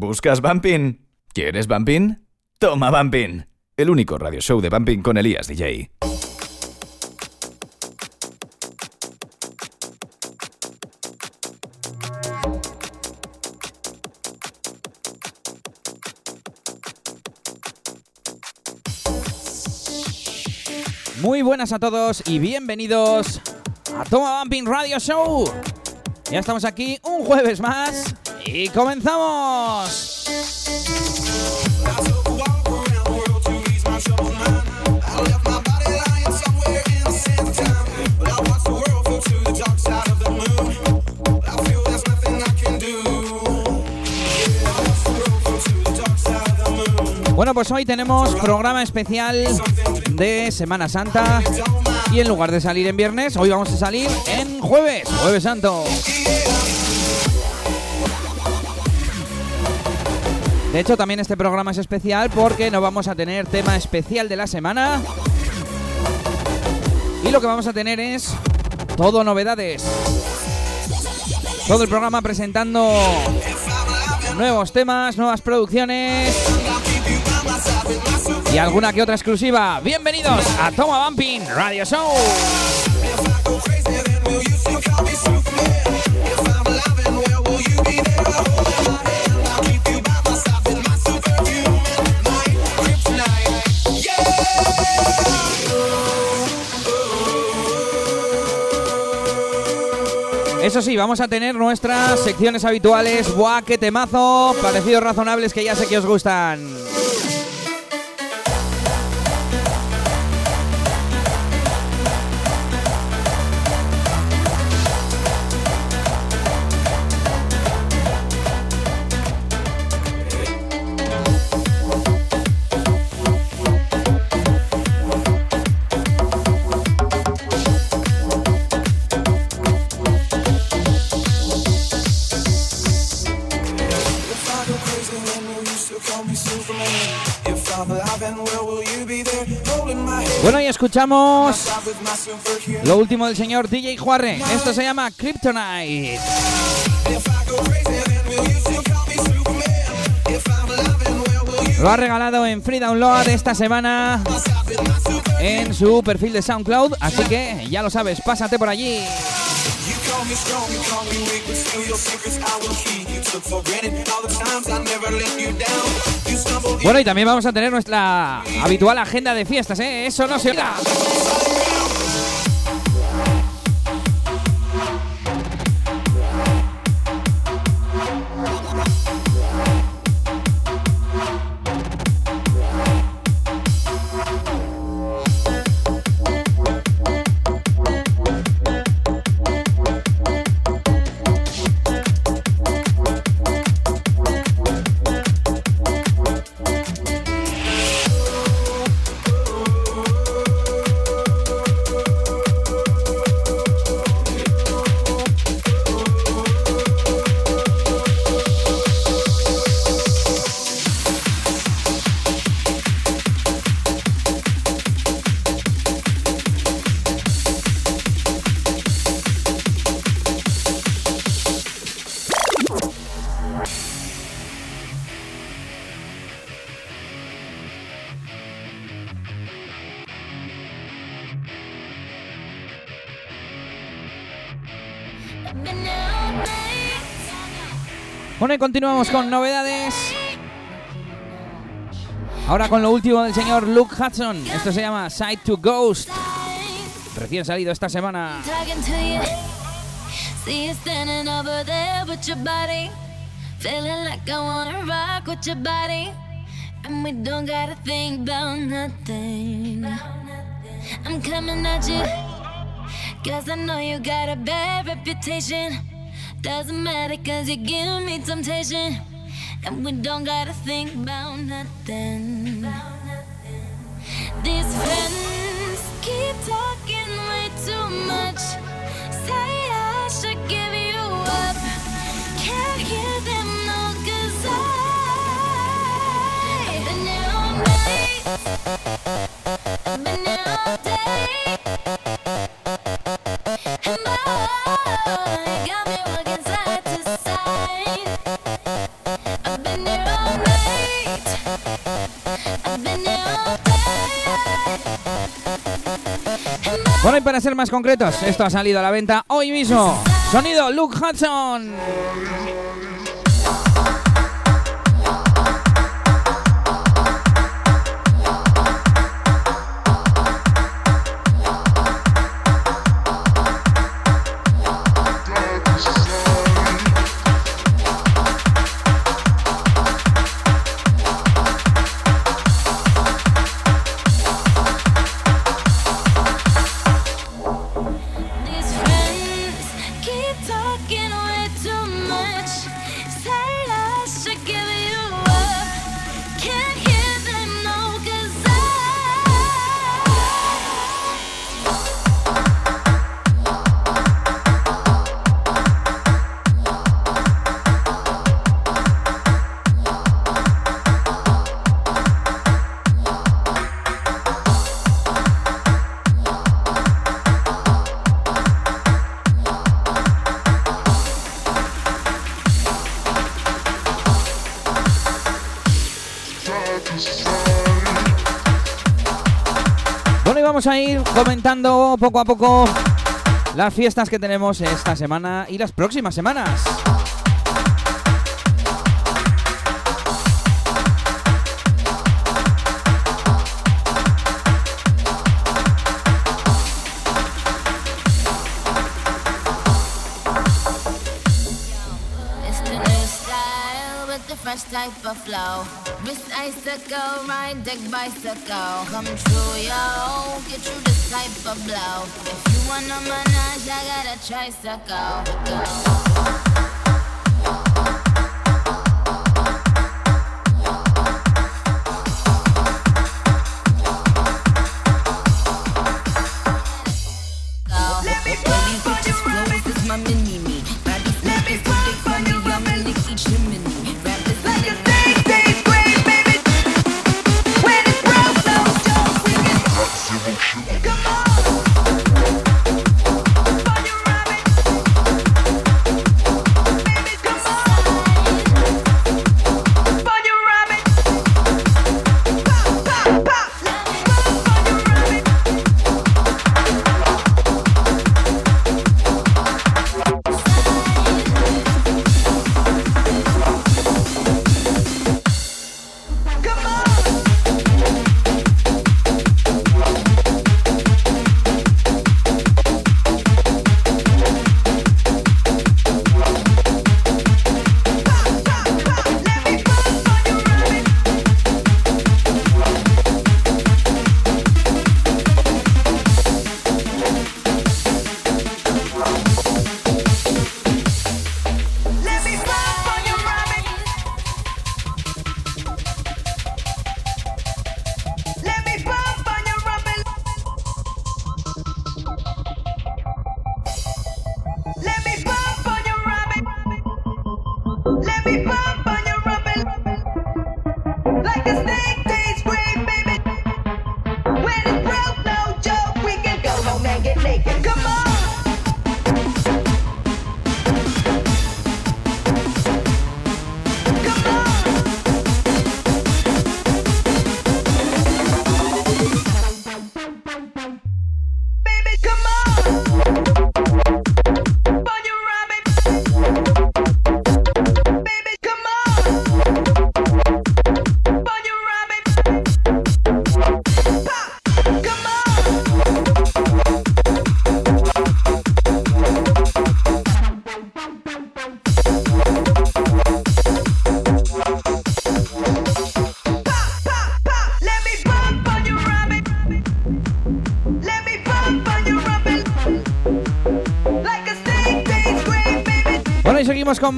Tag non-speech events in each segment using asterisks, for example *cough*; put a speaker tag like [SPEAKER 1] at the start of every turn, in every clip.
[SPEAKER 1] ¿Buscas Bumping? ¿Quieres Bumping? Toma Bumping, el único radio show de Bumping con Elías DJ.
[SPEAKER 2] Muy buenas a todos y bienvenidos a Toma Bumping Radio Show. Ya estamos aquí un jueves más y comenzamos. Bueno, pues hoy tenemos programa especial de Semana Santa y en lugar de salir en viernes, hoy vamos a salir en jueves, jueves santo. De hecho, también este programa es especial porque no vamos a tener tema especial de la semana. Y lo que vamos a tener es todo novedades. Todo el programa presentando nuevos temas, nuevas producciones y alguna que otra exclusiva. Bienvenidos a Toma Bumping Radio Show. Eso sí, vamos a tener nuestras secciones habituales. Buah, qué temazo. Parecidos razonables que ya sé que os gustan. Bueno, y escuchamos lo último del señor DJ Juarre. Esto se llama Kryptonite. Lo ha regalado en Free Download esta semana en su perfil de SoundCloud, así que ya lo sabes, pásate por allí. Bueno, y también vamos a tener nuestra habitual agenda de fiestas, ¿eh? Eso no se olvida. Continuamos con novedades. Ahora con lo último del señor Luke Hudson. Esto se llama Side to Ghost. Recién salido esta semana. Cause I know you got a bad reputation. Doesn't matter cause you give me temptation. And we don't gotta think about nothing. These friends keep talking way too much. Say I should give you up. Can't hear them no cause I've been here all night. I've been here all day. And boy, you
[SPEAKER 1] Bueno, y para ser más concretos, esto ha salido a la venta hoy mismo. Sonido Luke Hudson. A ir comentando poco a poco las fiestas que tenemos esta semana y las próximas semanas. Type of flow. Wrist icicle, ride deck bicycle. Come true, yo. Get you this type of blow. If you wanna manage, I got a tricycle. Go.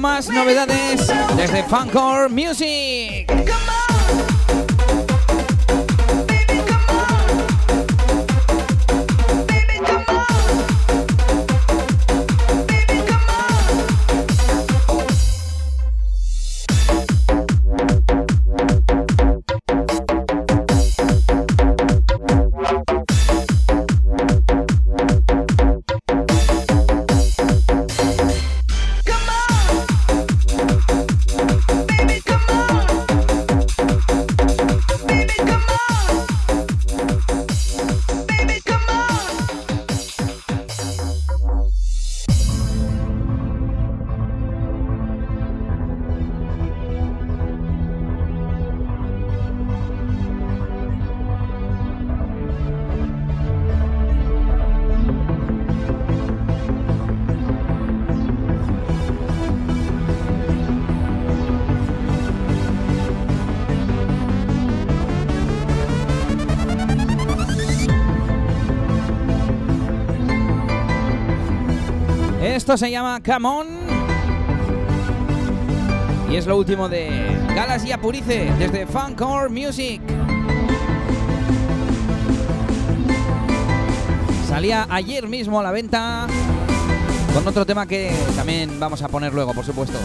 [SPEAKER 1] Más novedades desde Funcore Music.
[SPEAKER 3] Se llama Come On. Y es lo último de Galas y Apurice desde Funcore Music. Salía ayer mismo a la venta con otro tema que también vamos a poner luego, por supuesto.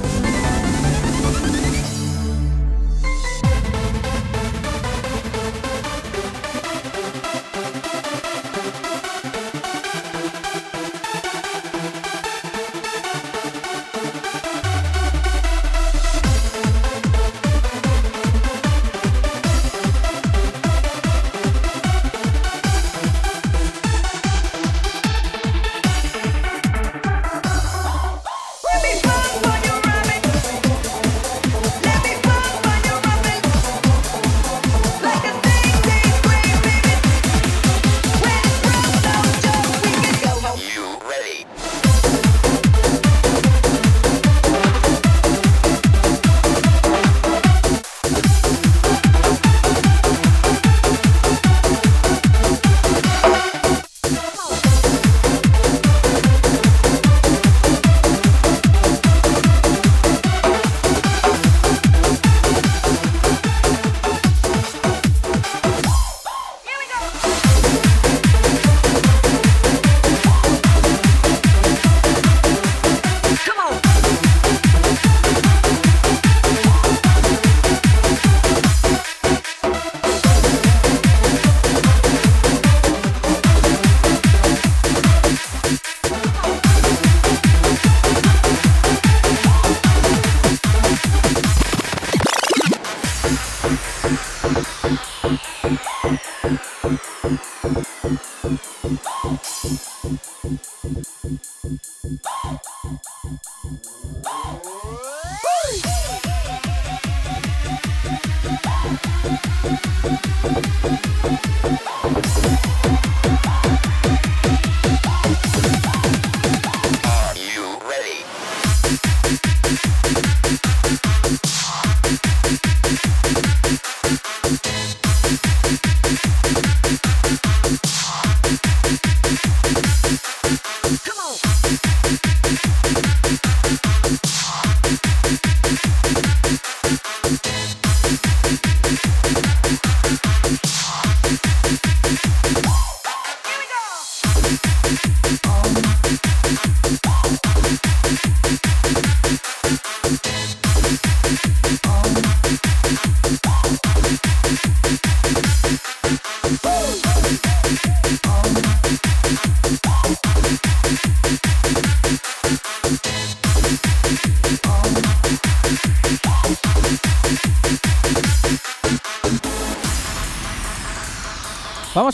[SPEAKER 3] Vamos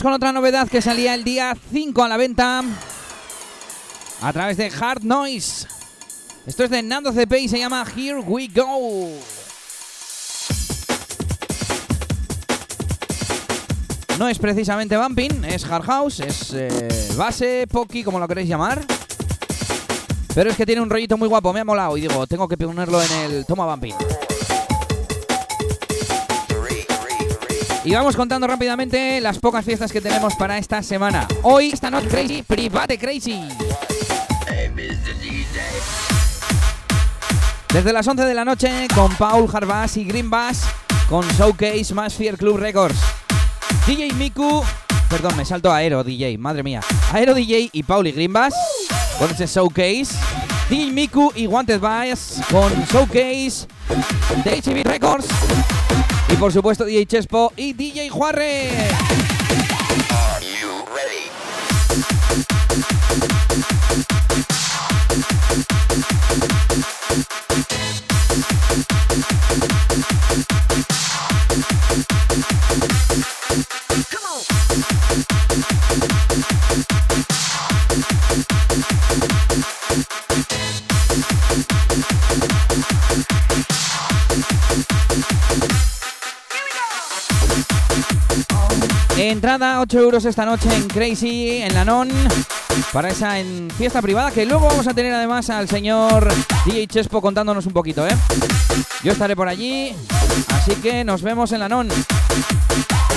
[SPEAKER 3] con otra novedad que salía el día 5 a la venta a través de Hard Noise. Esto es de Nando CP y se llama Here We Go. No es precisamente bumping, es hard house, es eh, base, poki, como lo queréis llamar. Pero es que tiene un rollito muy guapo, me ha molado y digo, tengo que ponerlo en el toma bumping. Y vamos contando rápidamente las pocas fiestas que tenemos para esta semana. Hoy, esta noche crazy, private crazy. Desde las 11 de la noche con Paul Harbass y Green Bass con Showcase más Fear Club Records. DJ Miku, perdón, me salto a Aero DJ, madre mía. Aero DJ y Paul y Green Bass con ese Showcase. DJ Miku y Wanted Bass con Showcase de HB Records. Y por supuesto DJ Chespo y DJ Juarre. Entrada 8 euros esta noche en Crazy, en la Non, para esa en fiesta privada, que luego vamos a tener además al señor DJ Chespo contándonos un poquito, ¿eh? Yo estaré por allí, así que nos vemos en la NON.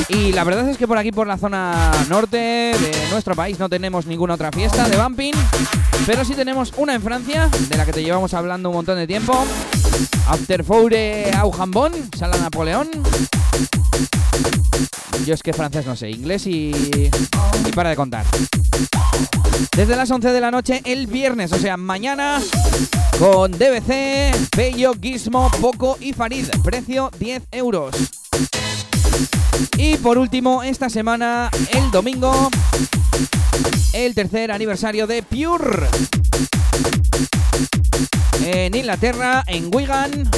[SPEAKER 3] Y la verdad es que por aquí, por la zona norte de nuestro país, no tenemos ninguna otra fiesta de bumping, pero sí tenemos una en Francia, de la que te llevamos hablando un montón de tiempo. After Foure au Jambon, Sala Napoleón. Yo es que francés no sé, inglés y, y para de contar. Desde las 11 de la noche el viernes, o sea, mañana, con DBC, Bello, Gizmo, Poco y Farid. Precio 10 euros. Y por último, esta semana, el domingo, el tercer aniversario de Pure. En Inglaterra, en Wigan,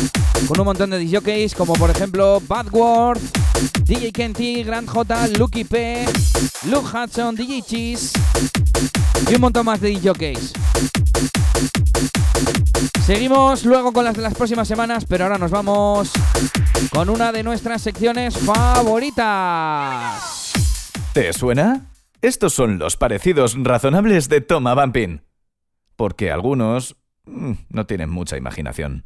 [SPEAKER 3] con un montón de DJs como por ejemplo Badworth, DJ Kenty, Grand J, Lucky P, Luke Hudson, DJ Cheese y un montón más de DJs. Seguimos luego con las de las próximas semanas, pero ahora nos vamos con una de nuestras secciones favoritas.
[SPEAKER 1] ¿Te suena? Estos son los parecidos razonables de Toma Bumping. Porque algunos no tienen mucha imaginación.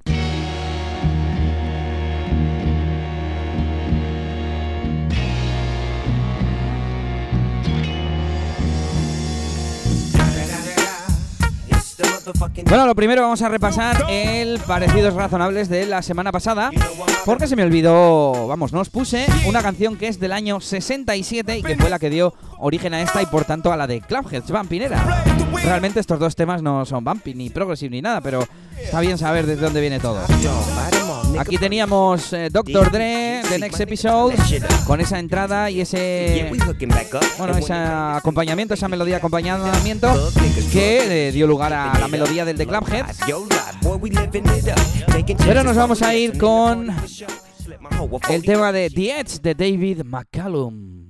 [SPEAKER 3] Bueno, lo primero vamos a repasar el parecidos razonables de la semana pasada, porque se me olvidó, vamos, no os puse una canción que es del año 67 y que fue la que dio origen a esta y por tanto a la de Clubheads, Vampinera. Realmente estos dos temas no son Bumpy ni Progressive ni nada, pero está bien saber desde dónde viene todo. Aquí teníamos eh, Dr. Dre, The Next Episode, con esa entrada y ese, bueno, ese acompañamiento, esa melodía de acompañamiento que eh, dio lugar a la melodía del The Clubheads. Pero nos vamos a ir con el tema de The Edge de David McCallum.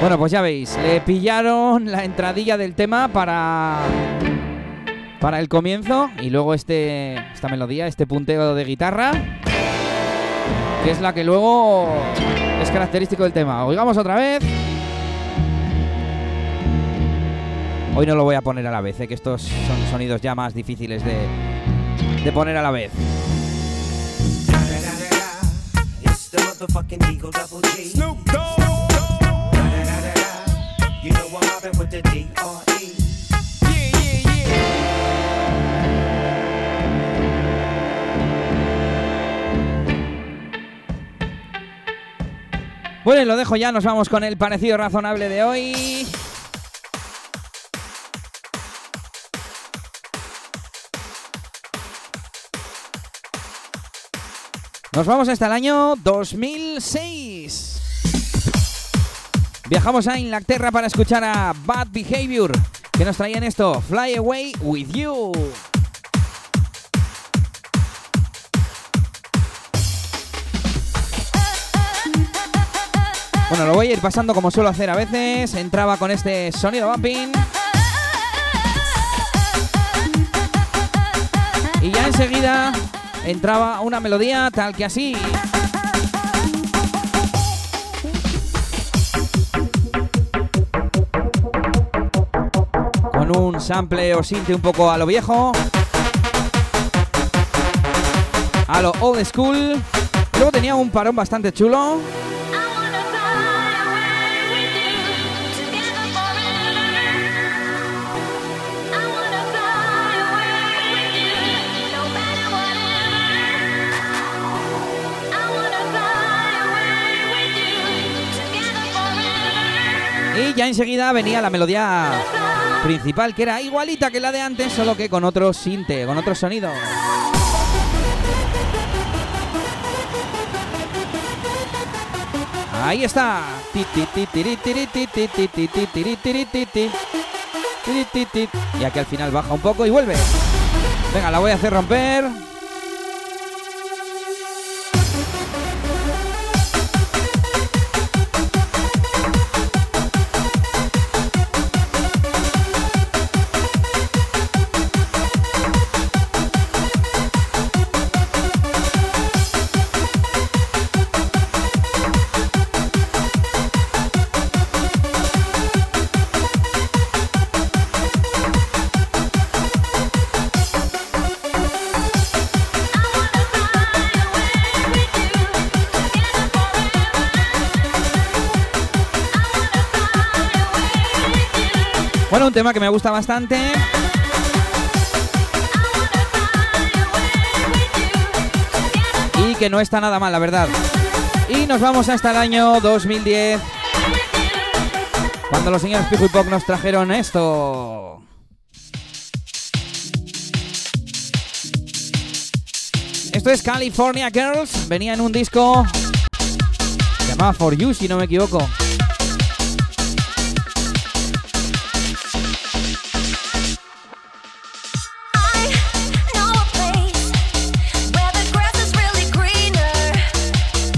[SPEAKER 3] Bueno, pues ya veis, le pillaron la entradilla del tema para para el comienzo y luego este esta melodía, este punteo de guitarra, que es la que luego es característico del tema. Oigamos otra vez. Hoy no lo voy a poner a la vez, ¿eh? que estos son sonidos ya más difíciles de, de poner a la vez. You know with the yeah. Bueno, lo dejo ya, nos vamos con el parecido razonable de hoy. Nos vamos hasta el año 2006. Viajamos a Inglaterra para escuchar a Bad Behavior, que nos traían esto, Fly Away With You. Bueno, lo voy a ir pasando como suelo hacer a veces. Entraba con este sonido bumping. Y ya enseguida entraba una melodía tal que así. Un sample o sinte un poco a lo viejo. A lo old school. Luego tenía un parón bastante chulo. Y ya enseguida venía la melodía principal, que era igualita que la de antes, solo que con otro sinte, con otro sonido. Ahí está. Y aquí al final baja un poco y vuelve. Venga, la voy a hacer romper. Tema que me gusta bastante. Y que no está nada mal, la verdad. Y nos vamos hasta el año 2010. Cuando los señores Pijo y Pop nos trajeron esto. Esto es California Girls. Venía en un disco. Se llamaba For You, si no me equivoco.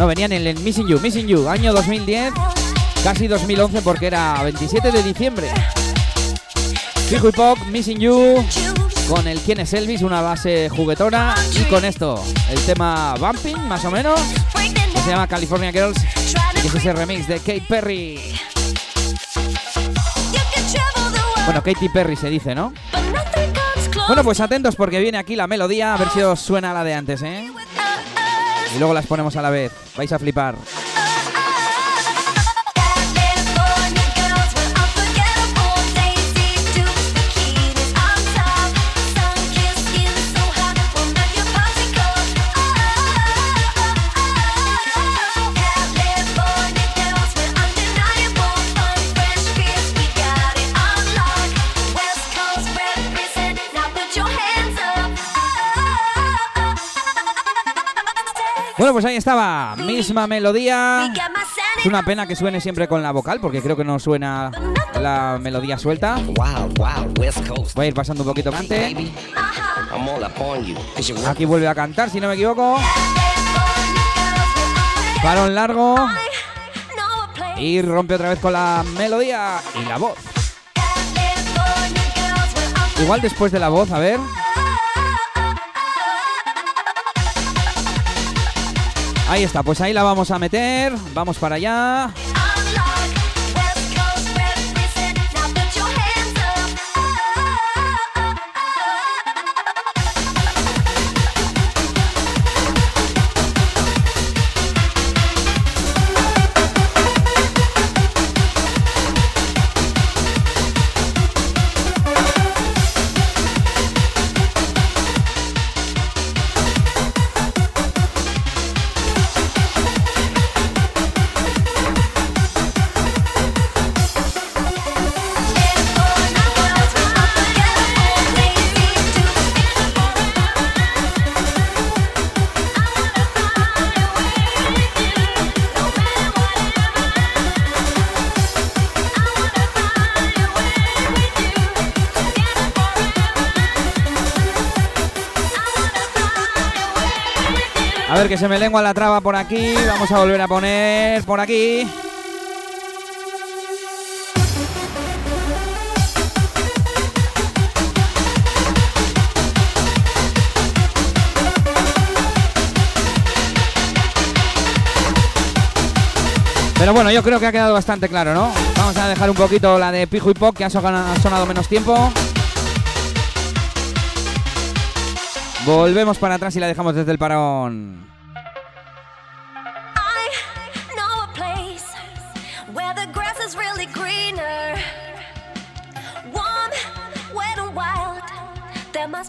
[SPEAKER 3] No, venían en el Missing You, Missing You, año 2010, casi 2011 porque era 27 de diciembre. Fijo y Pop, Missing You, con el Quién es Elvis, una base juguetona, y con esto, el tema Bumping, más o menos, que se llama California Girls, y es ese remix de Kate Perry. Bueno, Katy Perry se dice, ¿no? Bueno, pues atentos porque viene aquí la melodía, a ver si os suena la de antes, ¿eh? Y luego las ponemos a la vez. Vais a flipar. Bueno, pues ahí estaba, misma melodía. Es una pena que suene siempre con la vocal, porque creo que no suena la melodía suelta. Voy a ir pasando un poquito cante. Aquí vuelve a cantar, si no me equivoco. Parón largo. Y rompe otra vez con la melodía y la voz. Igual después de la voz, a ver. Ahí está, pues ahí la vamos a meter. Vamos para allá. Que se me lengua la traba por aquí. Vamos a volver a poner por aquí. Pero bueno, yo creo que ha quedado bastante claro, ¿no? Vamos a dejar un poquito la de Pijo y Pop, que ha sonado menos tiempo. Volvemos para atrás y la dejamos desde el parón.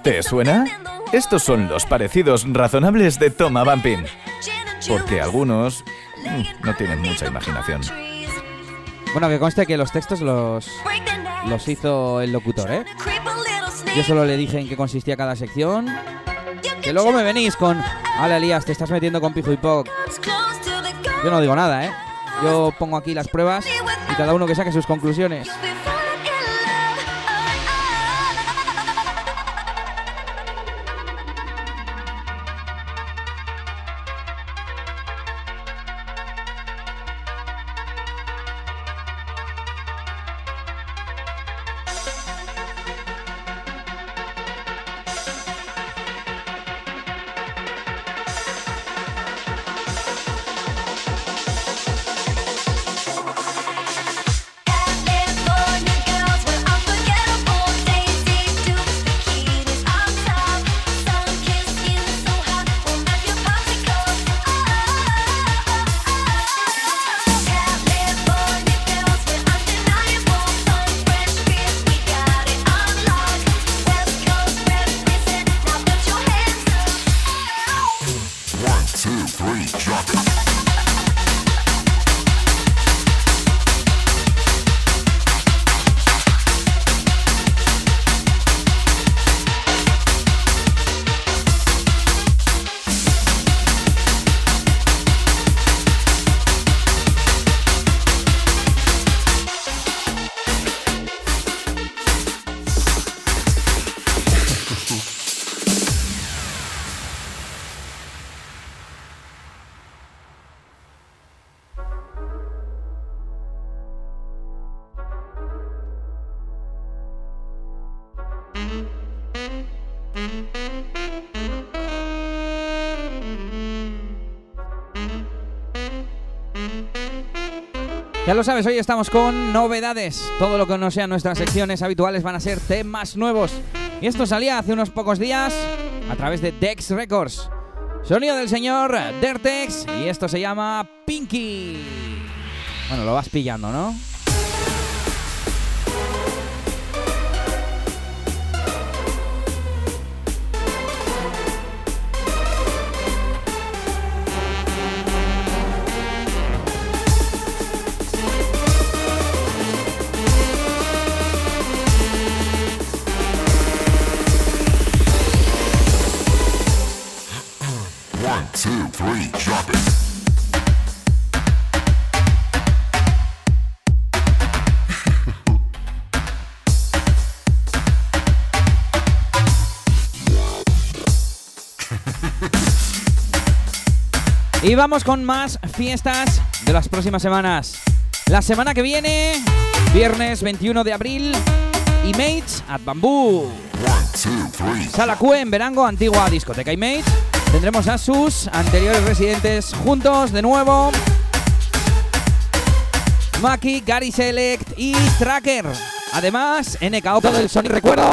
[SPEAKER 1] ¿Te suena? Estos son los parecidos razonables de Toma Bumping. Porque algunos mm, no tienen mucha imaginación.
[SPEAKER 3] Bueno, que conste que los textos los, los hizo el locutor, ¿eh? Yo solo le dije en qué consistía cada sección. Que luego me venís con, Ale Elías, te estás metiendo con Pijo y Pop. Yo no digo nada, ¿eh? Yo pongo aquí las pruebas y cada uno que saque sus conclusiones. Ya lo sabes, hoy estamos con novedades. Todo lo que no sean nuestras secciones habituales van a ser temas nuevos. Y esto salía hace unos pocos días a través de Dex Records. Sonido del señor Dertex y esto se llama Pinky. Bueno, lo vas pillando, ¿no? Y vamos con más fiestas de las próximas semanas. La semana que viene, viernes 21 de abril, Image at Bamboo. Sala Q en Verango, antigua discoteca Image. Tendremos a sus anteriores residentes juntos de nuevo. Maki, Gary Select y Tracker. Además, NKO del Sony Recuerdo.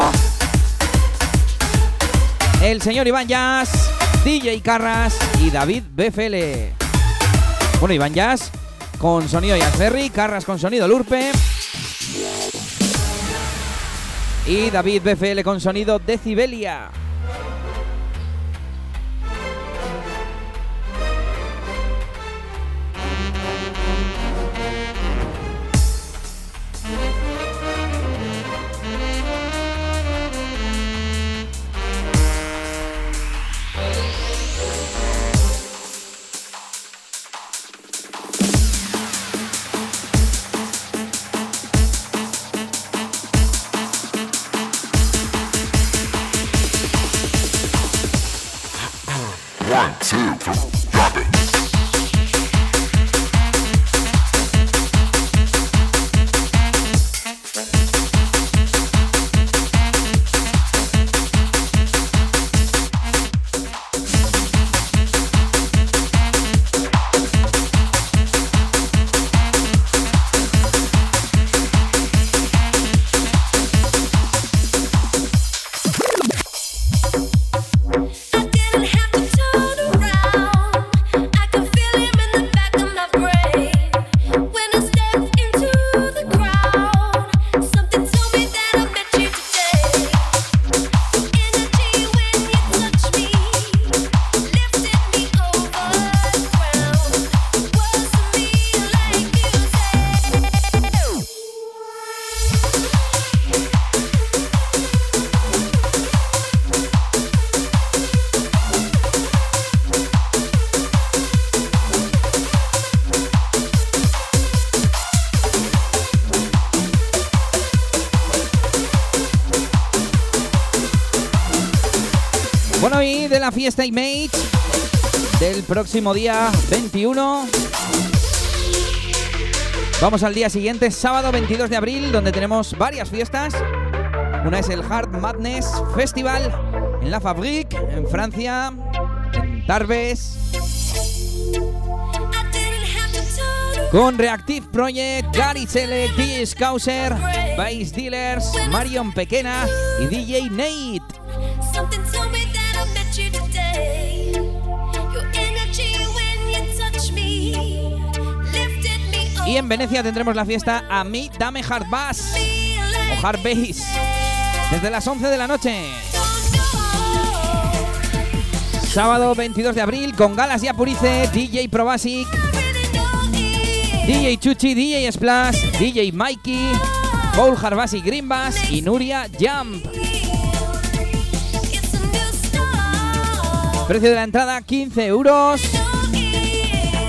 [SPEAKER 3] El señor Iván Jazz DJ Carras y David BFL. Bueno, Iván Jazz con sonido Jazzberry, Carras con sonido Lurpe. Y David BFL con sonido Decibelia. One, two, three. drop it. Fiesta Image del próximo día 21. Vamos al día siguiente, sábado 22 de abril, donde tenemos varias fiestas. Una es el Hard Madness Festival en La Fabrique, en Francia, en Tarbes. Con Reactive Project, Gary Select, DJ Scouser, Bass Dealers, Marion Pequena y DJ Nate. En Venecia tendremos la fiesta A mí Dame Hard Bass o Hard Bass desde las 11 de la noche. Sábado 22 de abril con Galas y Apurice, DJ Probasic, DJ Chuchi, DJ Splash, DJ Mikey, Paul Green Bass y Nuria Jump. Precio de la entrada 15 euros.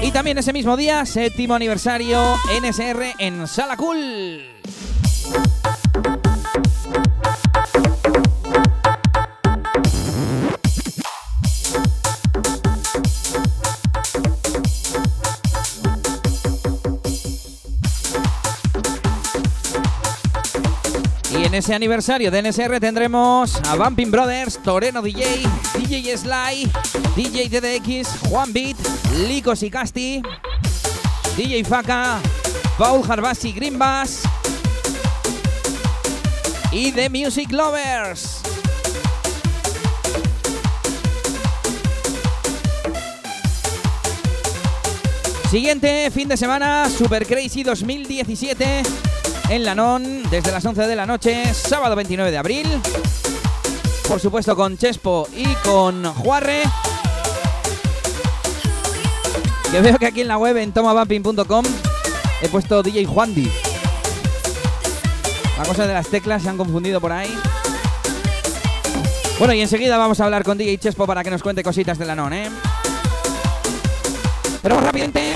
[SPEAKER 3] Y también ese mismo día, séptimo aniversario NSR en Sala Cool. Y en ese aniversario de NSR tendremos a Bumping Brothers, Toreno DJ, DJ Sly, DJ DDX, Juan Beat, Licos y Casti, DJ Faca, Paul Harbasi Green Bass y The Music Lovers. Siguiente fin de semana, Super Crazy 2017 en Lanón desde las 11 de la noche, sábado 29 de abril. Por supuesto con Chespo y con Juarre. Que veo que aquí en la web en tomabumping.com he puesto DJ Juandi. La cosa de las teclas se han confundido por ahí. Bueno, y enseguida vamos a hablar con DJ Chespo para que nos cuente cositas de Lanón, ¿eh? Pero rápidamente.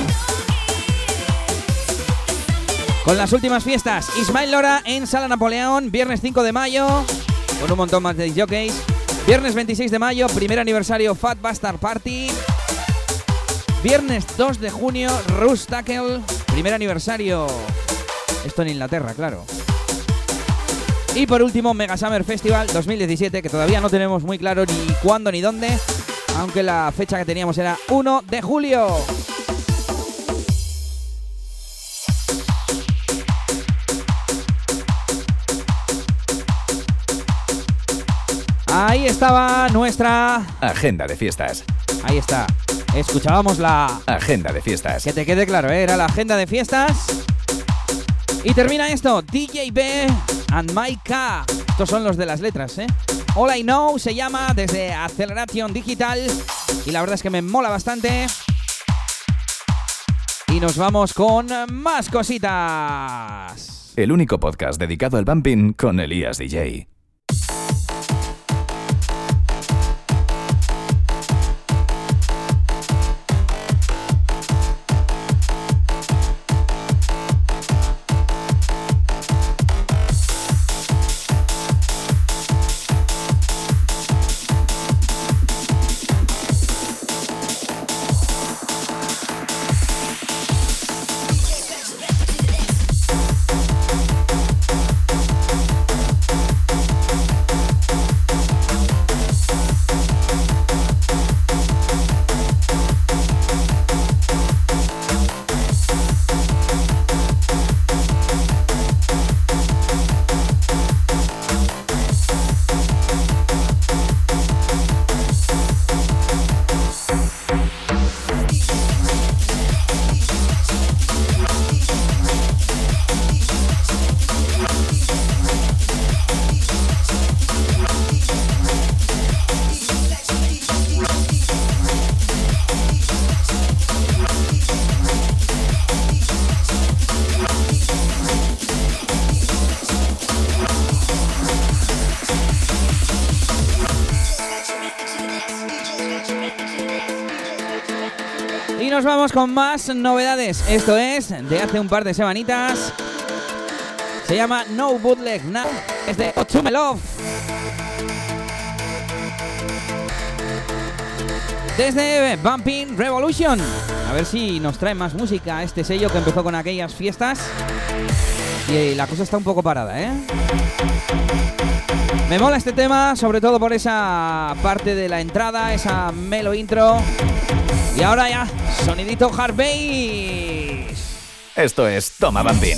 [SPEAKER 3] Con las últimas fiestas, Ismael Lora en Sala Napoleón, viernes 5 de mayo, con un montón más de jockeys. Viernes 26 de mayo, primer aniversario Fat Bastard Party. Viernes 2 de junio, Rus Tackle, primer aniversario. Esto en Inglaterra, claro. Y por último, Mega Summer Festival 2017, que todavía no tenemos muy claro ni cuándo ni dónde, aunque la fecha que teníamos era 1 de julio. Ahí estaba nuestra
[SPEAKER 1] agenda de fiestas.
[SPEAKER 3] Ahí está. Escuchábamos la
[SPEAKER 1] agenda de fiestas.
[SPEAKER 3] Que te quede claro, ¿eh? era la agenda de fiestas. Y termina esto, DJ B and Mike K. Estos son los de las letras, ¿eh? All I Know se llama desde Acceleration Digital y la verdad es que me mola bastante. Y nos vamos con más cositas.
[SPEAKER 1] El único podcast dedicado al bumping con Elías DJ.
[SPEAKER 3] Con más novedades. Esto es de hace un par de semanitas. Se llama No Bootleg Now. Es de Otume Love. Desde Bumping Revolution. A ver si nos trae más música este sello que empezó con aquellas fiestas. Y la cosa está un poco parada, ¿eh? Me mola este tema, sobre todo por esa parte de la entrada, esa melo intro. Y ahora ya, sonidito hard
[SPEAKER 1] Esto es Toma Bambín.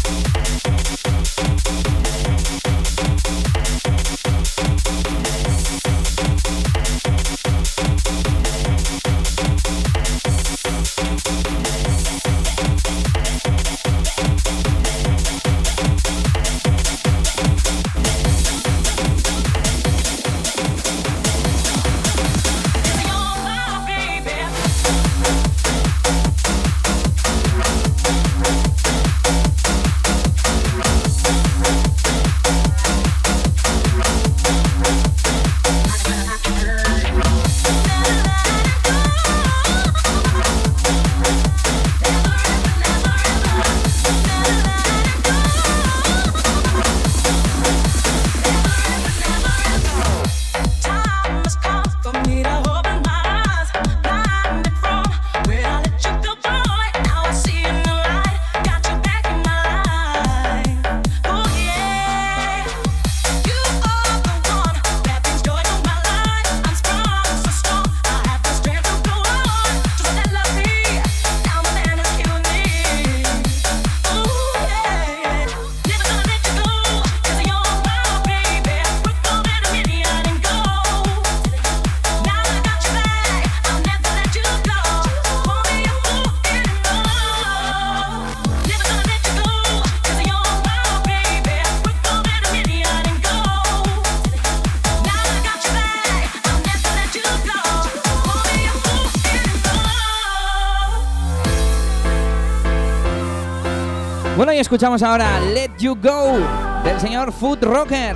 [SPEAKER 3] Escuchamos ahora Let You Go del señor Food Rocker.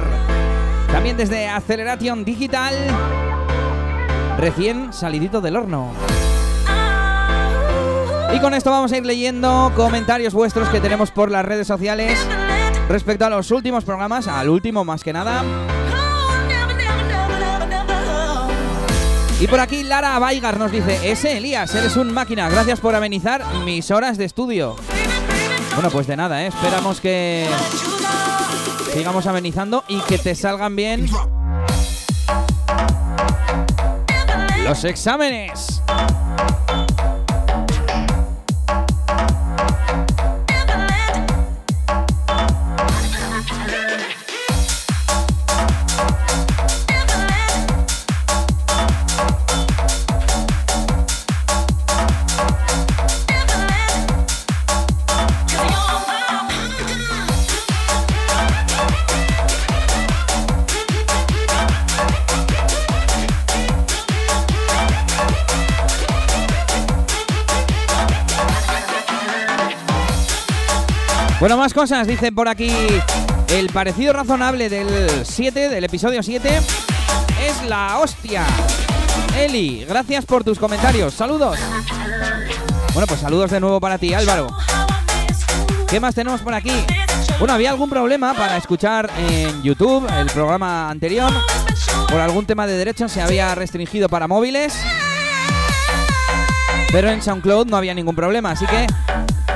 [SPEAKER 3] También desde Acceleration Digital, recién salidito del horno. Y con esto vamos a ir leyendo comentarios vuestros que tenemos por las redes sociales respecto a los últimos programas, al último más que nada. Y por aquí Lara Baigar nos dice, ese Elías, eres un máquina, gracias por amenizar mis horas de estudio. Bueno, pues de nada, ¿eh? esperamos que sigamos amenizando y que te salgan bien los exámenes. Bueno, más cosas, dicen por aquí. El parecido razonable del 7, del episodio 7, es la hostia. Eli, gracias por tus comentarios. Saludos. Bueno, pues saludos de nuevo para ti, Álvaro. ¿Qué más tenemos por aquí? Bueno, había algún problema para escuchar en YouTube el programa anterior. Por algún tema de derechos se había restringido para móviles. Pero en SoundCloud no había ningún problema, así que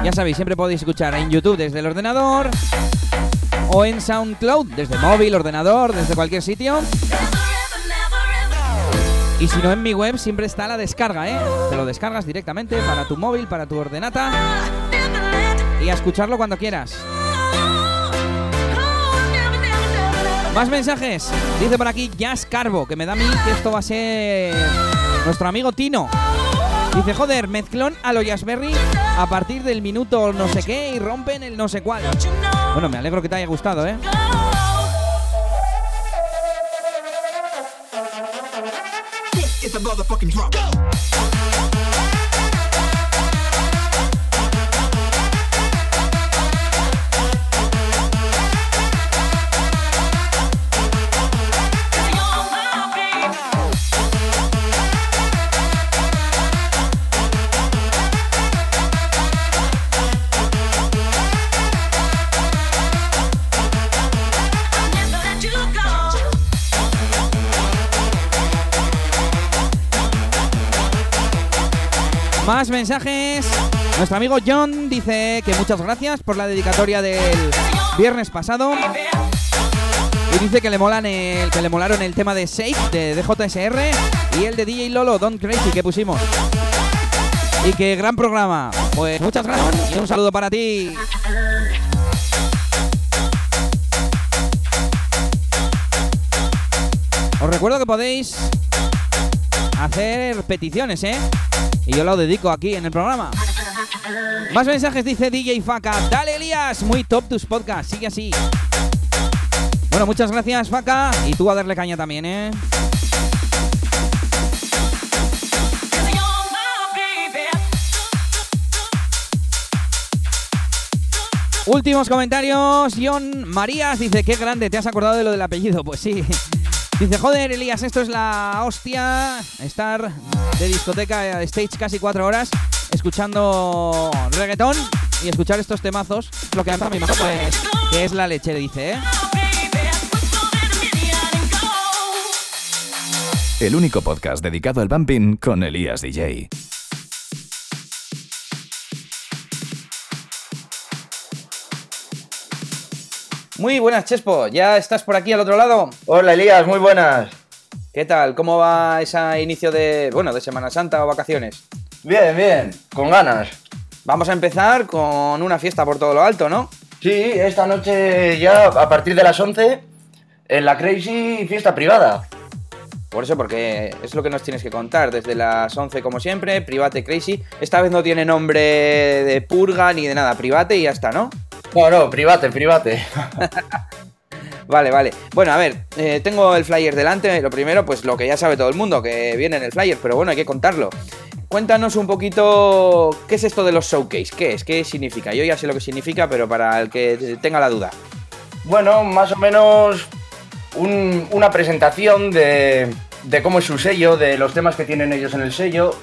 [SPEAKER 3] ya sabéis, siempre podéis escuchar en YouTube desde el ordenador o en SoundCloud desde móvil, ordenador, desde cualquier sitio. Y si no en mi web siempre está la descarga, ¿eh? Te lo descargas directamente para tu móvil, para tu ordenata y a escucharlo cuando quieras. Más mensajes. Dice por aquí Jazz Carbo, que me da a mí que esto va a ser nuestro amigo Tino. Dice, joder, mezclón a lo Jazzberry a partir del minuto no sé qué y rompen el no sé cuál. Bueno, me alegro que te haya gustado, ¿eh? Más mensajes. Nuestro amigo John dice que muchas gracias por la dedicatoria del viernes pasado. Y dice que le molan el, que le molaron el tema de Safe de DJSR y el de DJ Lolo Don't Crazy que pusimos. Y que gran programa. Pues muchas gracias y un saludo para ti. Os recuerdo que podéis hacer peticiones, ¿eh? Y yo lo dedico aquí en el programa. Más mensajes dice DJ Faca. Dale, Elías. Muy top tus podcasts. Sigue así. Bueno, muchas gracias, Faca. Y tú a darle caña también, ¿eh? Últimos comentarios. John Marías dice, qué grande, ¿te has acordado de lo del apellido? Pues sí. Dice, joder, Elías, esto es la hostia. Estar de discoteca de stage casi cuatro horas escuchando reggaetón y escuchar estos temazos. Lo que a mi pues, que es la leche, dice, ¿eh?
[SPEAKER 1] El único podcast dedicado al bumping con Elías DJ.
[SPEAKER 3] Muy buenas, Chespo. ¿Ya estás por aquí al otro lado?
[SPEAKER 4] Hola, Elías, muy buenas.
[SPEAKER 3] ¿Qué tal? ¿Cómo va ese inicio de, bueno, de Semana Santa o vacaciones?
[SPEAKER 4] Bien, bien, con ganas.
[SPEAKER 3] Vamos a empezar con una fiesta por todo lo alto, ¿no?
[SPEAKER 4] Sí, esta noche ya a partir de las 11 en la Crazy fiesta privada.
[SPEAKER 3] Por eso, porque es lo que nos tienes que contar. Desde las 11, como siempre, Private Crazy. Esta vez no tiene nombre de purga ni de nada, Private y ya está, ¿no?
[SPEAKER 4] No, no, private, private. *laughs*
[SPEAKER 3] Vale, vale. Bueno, a ver, eh, tengo el flyer delante. Lo primero, pues lo que ya sabe todo el mundo, que viene en el flyer, pero bueno, hay que contarlo. cuéntanos un poquito qué es esto de los showcase, qué es, qué significa. Yo ya sé lo que significa, pero para el que tenga la duda.
[SPEAKER 4] Bueno, más o menos un- una presentación de, de cómo es su sello, de los temas que tienen ellos en el sello,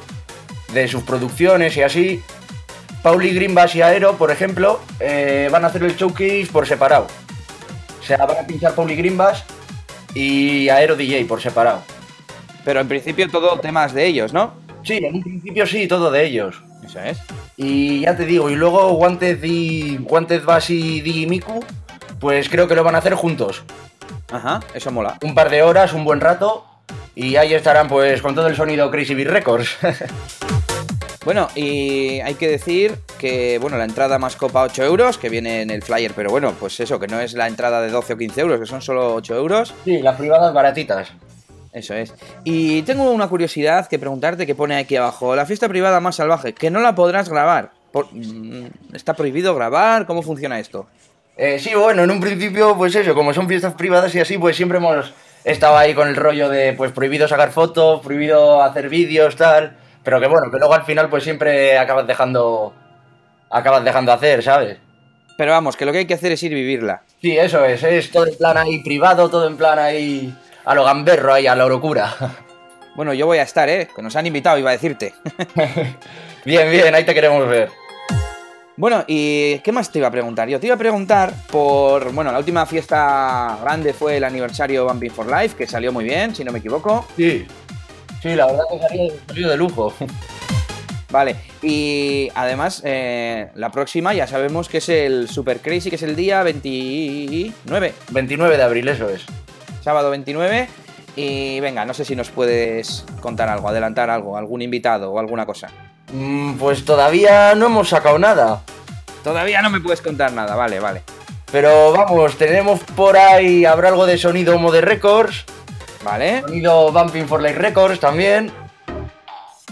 [SPEAKER 4] de sus producciones y así. Pauli Greenbass y Aero, por ejemplo, eh, van a hacer el showcase por separado. O sea, van a pinchar Pauli Greenbass y Aero DJ por separado.
[SPEAKER 3] Pero en principio todo temas de ellos, ¿no?
[SPEAKER 4] Sí, en un principio sí, todo de ellos.
[SPEAKER 3] Eso es.
[SPEAKER 4] Y ya te digo, y luego Wanted y Wanted Bass y Digi Miku, pues creo que lo van a hacer juntos.
[SPEAKER 3] Ajá, eso mola.
[SPEAKER 4] Un par de horas, un buen rato, y ahí estarán pues con todo el sonido Crazy Beat Records. *laughs*
[SPEAKER 3] Bueno, y hay que decir que, bueno, la entrada más copa 8 euros, que viene en el flyer, pero bueno, pues eso, que no es la entrada de 12 o 15 euros, que son solo 8 euros.
[SPEAKER 4] sí, las privadas baratitas.
[SPEAKER 3] Eso es. Y tengo una curiosidad que preguntarte que pone aquí abajo. La fiesta privada más salvaje, que no la podrás grabar. Por- mm, ¿Está prohibido grabar? ¿Cómo funciona esto?
[SPEAKER 4] Eh, sí, bueno, en un principio, pues eso, como son fiestas privadas y así, pues siempre hemos estado ahí con el rollo de, pues prohibido sacar fotos, prohibido hacer vídeos, tal. Pero que bueno, que luego al final, pues siempre acabas dejando. Acabas dejando hacer, ¿sabes?
[SPEAKER 3] Pero vamos, que lo que hay que hacer es ir vivirla.
[SPEAKER 4] Sí, eso es, es todo en plan ahí privado, todo en plan ahí. A lo gamberro, ahí, a la locura. *laughs*
[SPEAKER 3] Bueno, yo voy a estar, ¿eh? Que nos han invitado, iba a decirte. *laughs*
[SPEAKER 4] bien, bien, ahí te queremos ver.
[SPEAKER 3] Bueno, ¿y qué más te iba a preguntar? Yo te iba a preguntar por. Bueno, la última fiesta grande fue el aniversario Bumping for Life, que salió muy bien, si no me equivoco.
[SPEAKER 4] Sí. Sí, la verdad que salió, salió de lujo. *laughs*
[SPEAKER 3] Vale, y además, eh, la próxima ya sabemos que es el Super Crazy, que es el día 29,
[SPEAKER 4] 29 de abril, eso es.
[SPEAKER 3] sábado 29. Y venga, no sé si nos puedes contar algo, adelantar algo, algún invitado o alguna cosa.
[SPEAKER 4] Mm, pues todavía no hemos sacado nada.
[SPEAKER 3] Todavía no me puedes contar nada, vale, vale.
[SPEAKER 4] Pero vamos, tenemos por ahí, habrá algo de sonido Mode Records,
[SPEAKER 3] Vale,
[SPEAKER 4] sonido Bumping for Life Records también.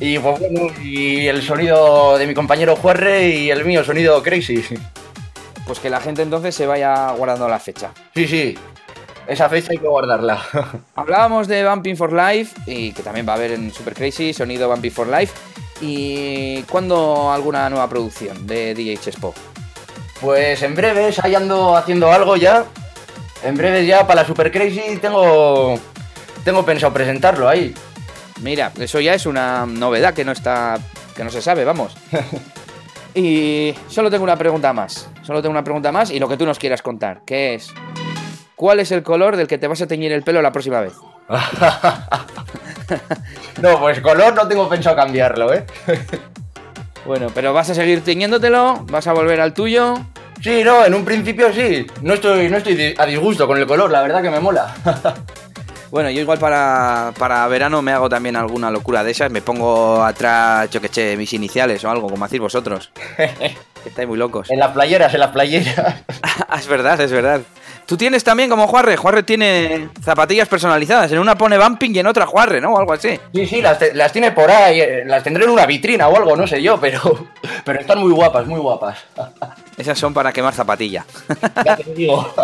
[SPEAKER 4] Y pues bueno, y el sonido de mi compañero Juarre y el mío, sonido Crazy.
[SPEAKER 3] pues que la gente entonces se vaya guardando la fecha.
[SPEAKER 4] Sí, sí, esa fecha hay que guardarla. *laughs*
[SPEAKER 3] Hablábamos de Bumping for Life y que también va a haber en Super Crazy sonido Bumping for Life. ¿Y cuándo alguna nueva producción de DJ Chespo?
[SPEAKER 4] Pues en breves, ahí ando haciendo algo ya. En breves ya para la Super Crazy tengo, tengo pensado presentarlo ahí.
[SPEAKER 3] Mira, eso ya es una novedad que no está. que no se sabe, vamos. *laughs* y solo tengo una pregunta más. Solo tengo una pregunta más y lo que tú nos quieras contar, que es. ¿Cuál es el color del que te vas a teñir el pelo la próxima vez? *laughs*
[SPEAKER 4] No, pues color no tengo pensado cambiarlo, ¿eh? *laughs*
[SPEAKER 3] Bueno, pero vas a seguir teñiéndotelo, vas a volver al tuyo.
[SPEAKER 4] Sí, no, en un principio sí. No estoy, no estoy a disgusto con el color, la verdad que me mola.
[SPEAKER 3] Bueno, yo igual para, para verano me hago también alguna locura de esas, me pongo atrás, yo que sé, mis iniciales o algo, como hacéis vosotros. *laughs* Estáis muy locos.
[SPEAKER 4] en las playeras, en las playeras. *laughs*
[SPEAKER 3] es verdad, es verdad. Tú tienes también como Juarre, Juarre tiene zapatillas personalizadas, en una pone Bumping y en otra Juarre, ¿no? O algo así.
[SPEAKER 4] Sí, sí, las, las tiene por ahí. eh, Las tendré en una vitrina o algo, no sé yo, pero, *laughs* pero están muy guapas, muy guapas.
[SPEAKER 3] Esas son para quemar zapatilla.
[SPEAKER 4] Ya te digo.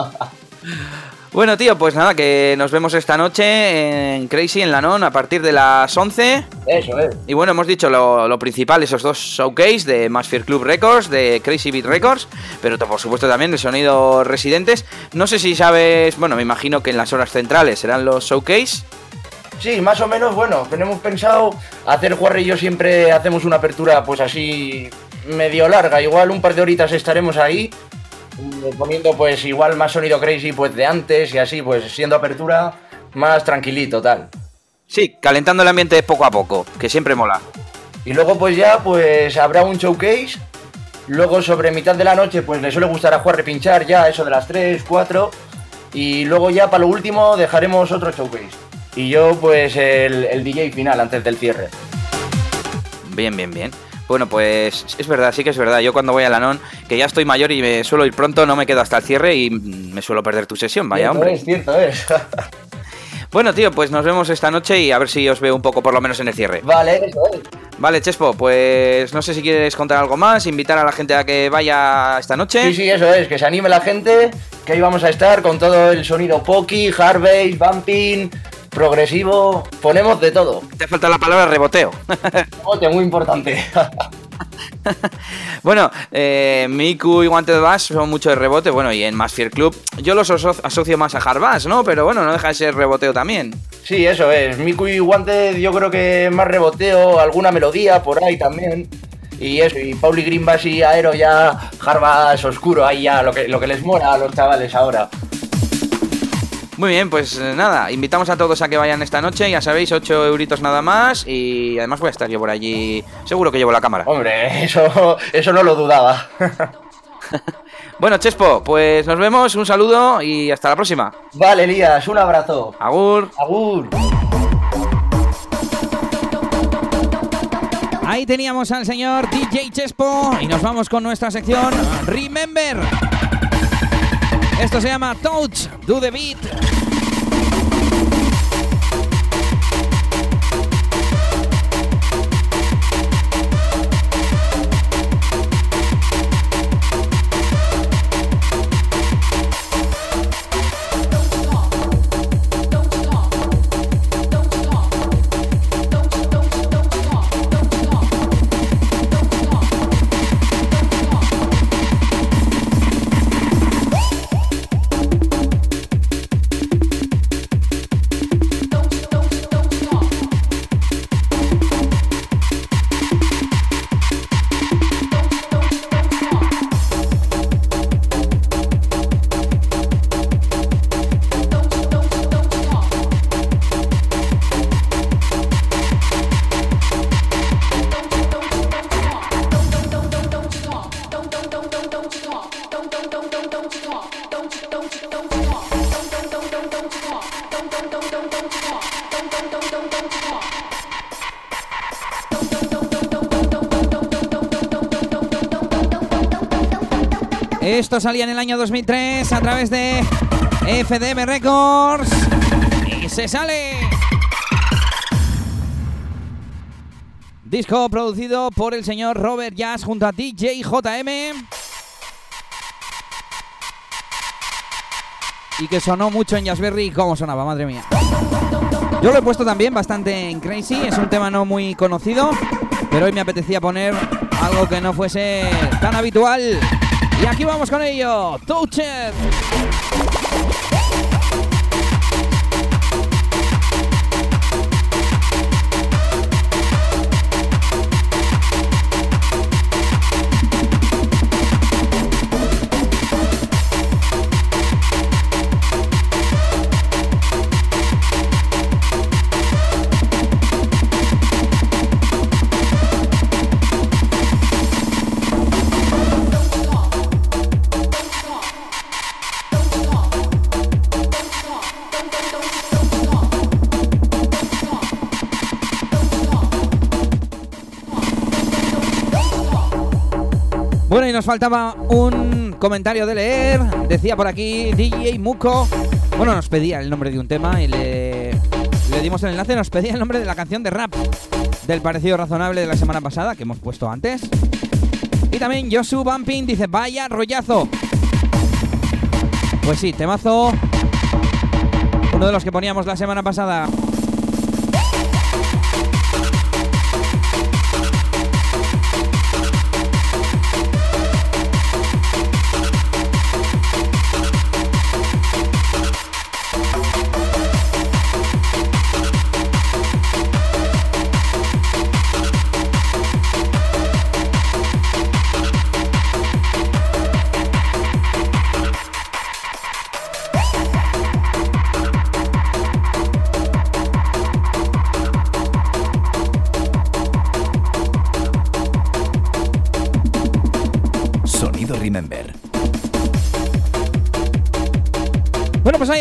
[SPEAKER 3] Bueno, tío, pues nada, que nos vemos esta noche en Crazy, en Lanon, a partir de las 11.
[SPEAKER 4] Eso es.
[SPEAKER 3] Y bueno, hemos dicho lo, lo principal, esos dos showcase de Masfear Club Records, de Crazy Beat Records, pero por supuesto también el sonido residentes. No sé si sabes, bueno, me imagino que en las horas centrales serán los showcase.
[SPEAKER 4] Sí, más o menos, bueno, tenemos pensado hacer Juarre y yo siempre hacemos una apertura pues así medio larga, igual un par de horitas estaremos ahí poniendo pues igual más sonido crazy pues de antes y así pues siendo apertura más tranquilito tal.
[SPEAKER 3] Sí, calentando el ambiente poco a poco, que siempre mola.
[SPEAKER 4] Y luego pues ya pues habrá un showcase, luego sobre mitad de la noche pues le suele gustar a Juarre pinchar ya eso de las 3, 4 y luego ya para lo último dejaremos otro showcase. Y yo pues el, el DJ final antes del cierre.
[SPEAKER 3] Bien, bien, bien. Bueno, pues es verdad, sí que es verdad. Yo cuando voy a Lanon, que ya estoy mayor y me suelo ir pronto, no me quedo hasta el cierre y me suelo perder tu sesión, vaya hombre.
[SPEAKER 4] Es, cierto es. *laughs*
[SPEAKER 3] Bueno, tío, pues nos vemos esta noche y a ver si os veo un poco por lo menos en el cierre.
[SPEAKER 4] vale, eso es.
[SPEAKER 3] Vale, Chespo, pues no sé si quieres contar algo más, invitar a la gente a que vaya esta noche.
[SPEAKER 4] Sí, sí, eso es, que se anime la gente, que ahí vamos a estar con todo el sonido Poki, Hardbase, Bumping, progresivo, ponemos de todo.
[SPEAKER 3] Te falta la palabra reboteo.
[SPEAKER 4] Rebote, muy importante. *laughs*
[SPEAKER 3] bueno, eh, Miku y Wanted Bass son mucho de rebote, bueno, y en Más Fear Club yo los asocio más a Hard ¿no? Pero bueno, no deja de ser reboteo también.
[SPEAKER 4] Sí, eso es. Miku y Wanted yo creo que más reboteo, alguna melodía por ahí también. Y eso, y Pauli Greenbass y Aero ya, Harbas oscuro, ahí ya lo que, lo que les mola a los chavales ahora.
[SPEAKER 3] Muy bien, pues eh, nada, invitamos a todos a que vayan esta noche, ya sabéis, 8 euritos nada más y además voy a estar yo por allí, seguro que llevo la cámara.
[SPEAKER 4] Hombre, *laughs* eso, eso no lo dudaba. *laughs*
[SPEAKER 3] bueno, Chespo, pues nos vemos, un saludo y hasta la próxima.
[SPEAKER 4] Vale, Elías, un abrazo.
[SPEAKER 3] Agur.
[SPEAKER 4] Agur.
[SPEAKER 3] Ahí teníamos al señor DJ Chespo y nos vamos con nuestra sección Remember. Esto se llama Touch, Do the Beat. Esto salía en el año 2003 a través de FDM Records. Y se sale. Disco producido por el señor Robert Jazz junto a DJ JM. Y que sonó mucho en Jazzberry. ¿Cómo sonaba? Madre mía. Yo lo he puesto también bastante en Crazy. Es un tema no muy conocido. Pero hoy me apetecía poner algo que no fuese tan habitual. Y aquí vamos con ello. Touched. Y nos faltaba un comentario de leer. Decía por aquí DJ Muko. Bueno, nos pedía el nombre de un tema y le, le dimos el enlace. Nos pedía el nombre de la canción de rap del parecido razonable de la semana pasada que hemos puesto antes. Y también Josu Bumping dice: Vaya rollazo. Pues sí, temazo. Uno de los que poníamos la semana pasada.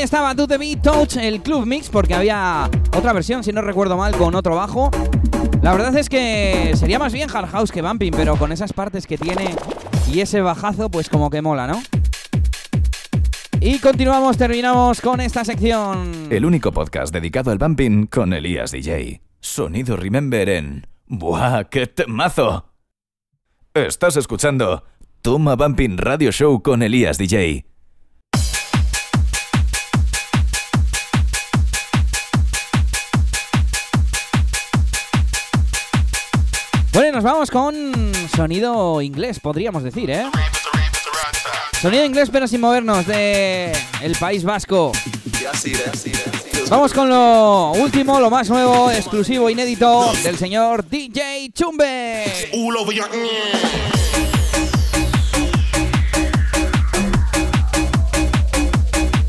[SPEAKER 3] Estaba Do The Beat Touch, el Club Mix, porque había otra versión, si no recuerdo mal, con otro bajo. La verdad es que sería más bien Hard House que Bumping, pero con esas partes que tiene y ese bajazo, pues como que mola, ¿no? Y continuamos, terminamos con esta sección.
[SPEAKER 1] El único podcast dedicado al bumping con Elías DJ. Sonido Remember en... ¡Buah, qué temazo! Estás escuchando Toma Bumping Radio Show con Elías DJ.
[SPEAKER 3] Nos vamos con sonido inglés, podríamos decir, ¿eh? Sonido inglés pero sin movernos de el País Vasco. Vamos con lo último, lo más nuevo, exclusivo, inédito del señor DJ Chumbe.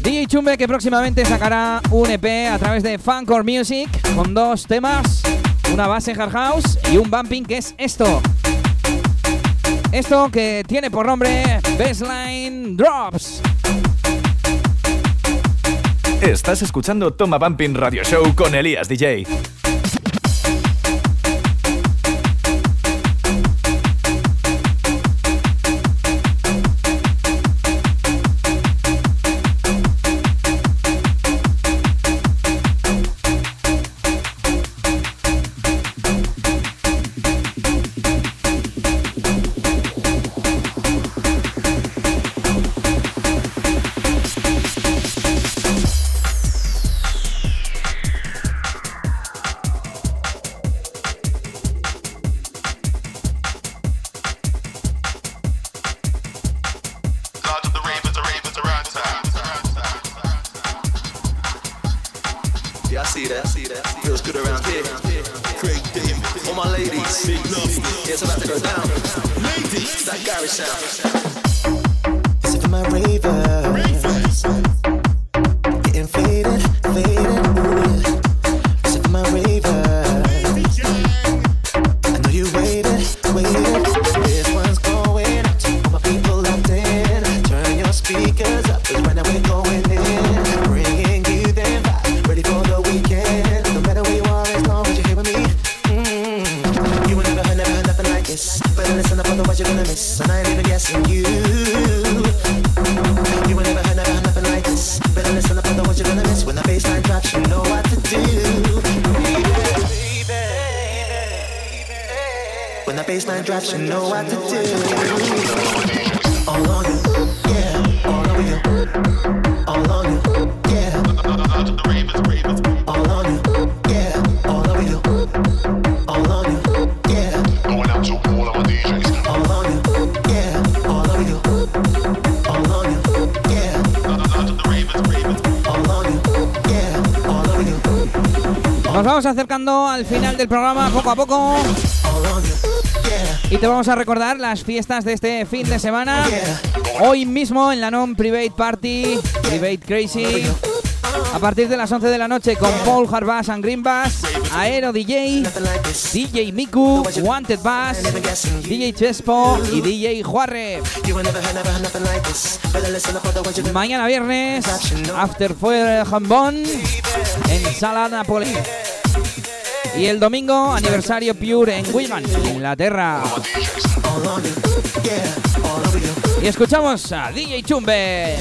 [SPEAKER 3] DJ Chumbe que próximamente sacará un EP a través de Funcore Music con dos temas, una base hard house y un bumping que es esto. Esto que tiene por nombre Baseline Drops.
[SPEAKER 5] Estás escuchando Toma Bumping Radio Show con Elías DJ.
[SPEAKER 3] Al final del programa poco a poco. Y te vamos a recordar las fiestas de este fin de semana. Hoy mismo en la Non Private Party, Private Crazy. A partir de las 11 de la noche con Paul Harbas and Green Bass, Aero DJ, DJ Miku, Wanted Bass, DJ Chespo y DJ Juarre. Mañana viernes, After Fue Jambón en Sala Napoli. Y el domingo, aniversario Pure en Wigan, Inglaterra. Y escuchamos a DJ Chumbe.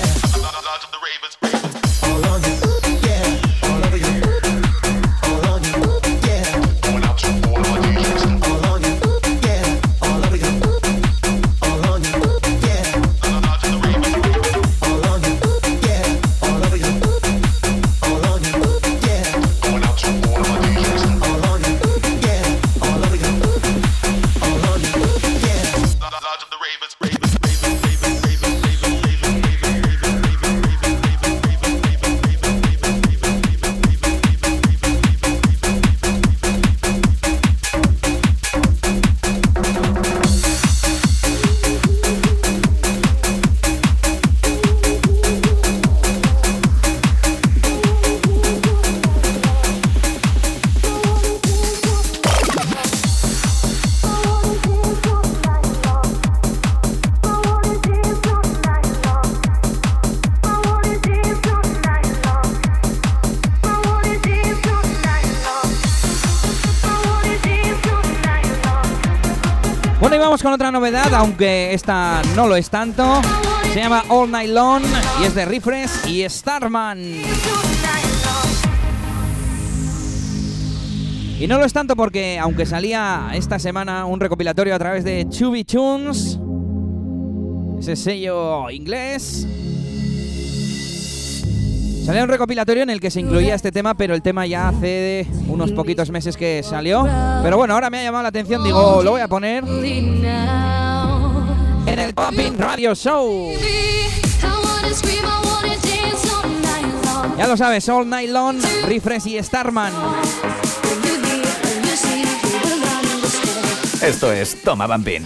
[SPEAKER 3] Novedad, aunque esta no lo es tanto. Se llama All Night Long y es de Refresh y Starman. Y no lo es tanto porque, aunque salía esta semana un recopilatorio a través de Chubby Tunes, ese sello inglés, Salió un recopilatorio en el que se incluía este tema, pero el tema ya hace unos poquitos meses que salió. Pero bueno, ahora me ha llamado la atención, digo, lo voy a poner en el Popping Radio Show. Ya lo sabes, All Night Long, Refresh y Starman.
[SPEAKER 1] Esto es Toma Bambín.